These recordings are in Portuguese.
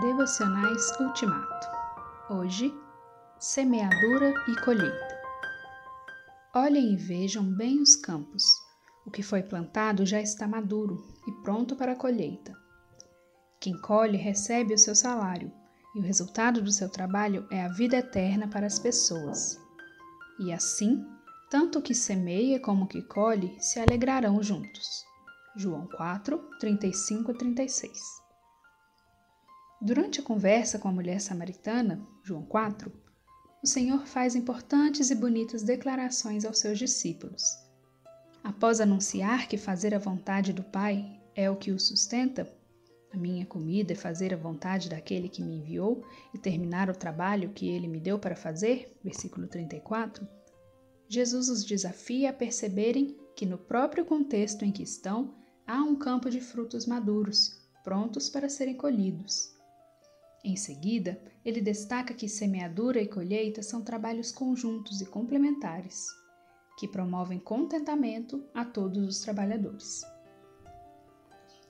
Devocionais Ultimato. Hoje, semeadura e colheita. Olhem e vejam bem os campos. O que foi plantado já está maduro e pronto para a colheita. Quem colhe recebe o seu salário, e o resultado do seu trabalho é a vida eterna para as pessoas. E assim, tanto o que semeia como o que colhe se alegrarão juntos. João 4, 35 e 36. Durante a conversa com a mulher samaritana, João 4, o Senhor faz importantes e bonitas declarações aos seus discípulos. Após anunciar que fazer a vontade do Pai é o que o sustenta, a minha comida é fazer a vontade daquele que me enviou e terminar o trabalho que ele me deu para fazer, versículo 34, Jesus os desafia a perceberem que no próprio contexto em que estão há um campo de frutos maduros, prontos para serem colhidos. Em seguida, ele destaca que semeadura e colheita são trabalhos conjuntos e complementares, que promovem contentamento a todos os trabalhadores.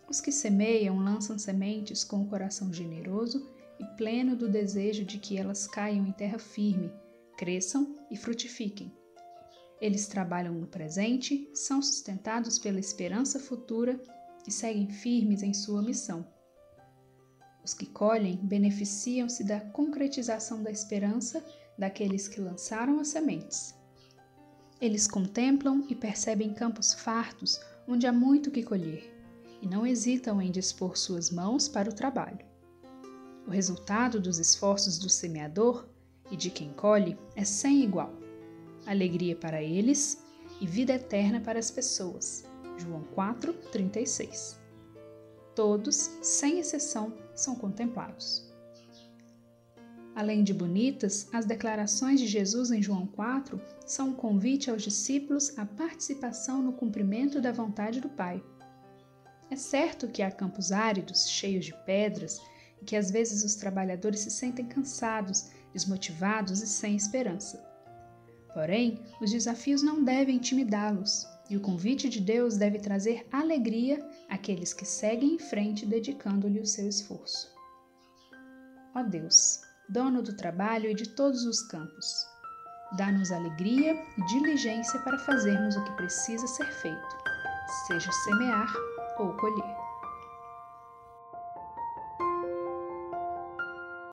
Os que semeiam lançam sementes com o coração generoso e pleno do desejo de que elas caiam em terra firme, cresçam e frutifiquem. Eles trabalham no presente, são sustentados pela esperança futura e seguem firmes em sua missão os que colhem beneficiam-se da concretização da esperança daqueles que lançaram as sementes. Eles contemplam e percebem campos fartos onde há muito que colher e não hesitam em dispor suas mãos para o trabalho. O resultado dos esforços do semeador e de quem colhe é sem igual. Alegria para eles e vida eterna para as pessoas. João 4, 36 todos, sem exceção, são contemplados. Além de bonitas, as declarações de Jesus em João 4 são um convite aos discípulos à participação no cumprimento da vontade do Pai. É certo que há campos áridos, cheios de pedras, e que às vezes os trabalhadores se sentem cansados, desmotivados e sem esperança. Porém, os desafios não devem intimidá-los. E o convite de Deus deve trazer alegria àqueles que seguem em frente dedicando-lhe o seu esforço. Ó Deus, dono do trabalho e de todos os campos, dá-nos alegria e diligência para fazermos o que precisa ser feito, seja semear ou colher.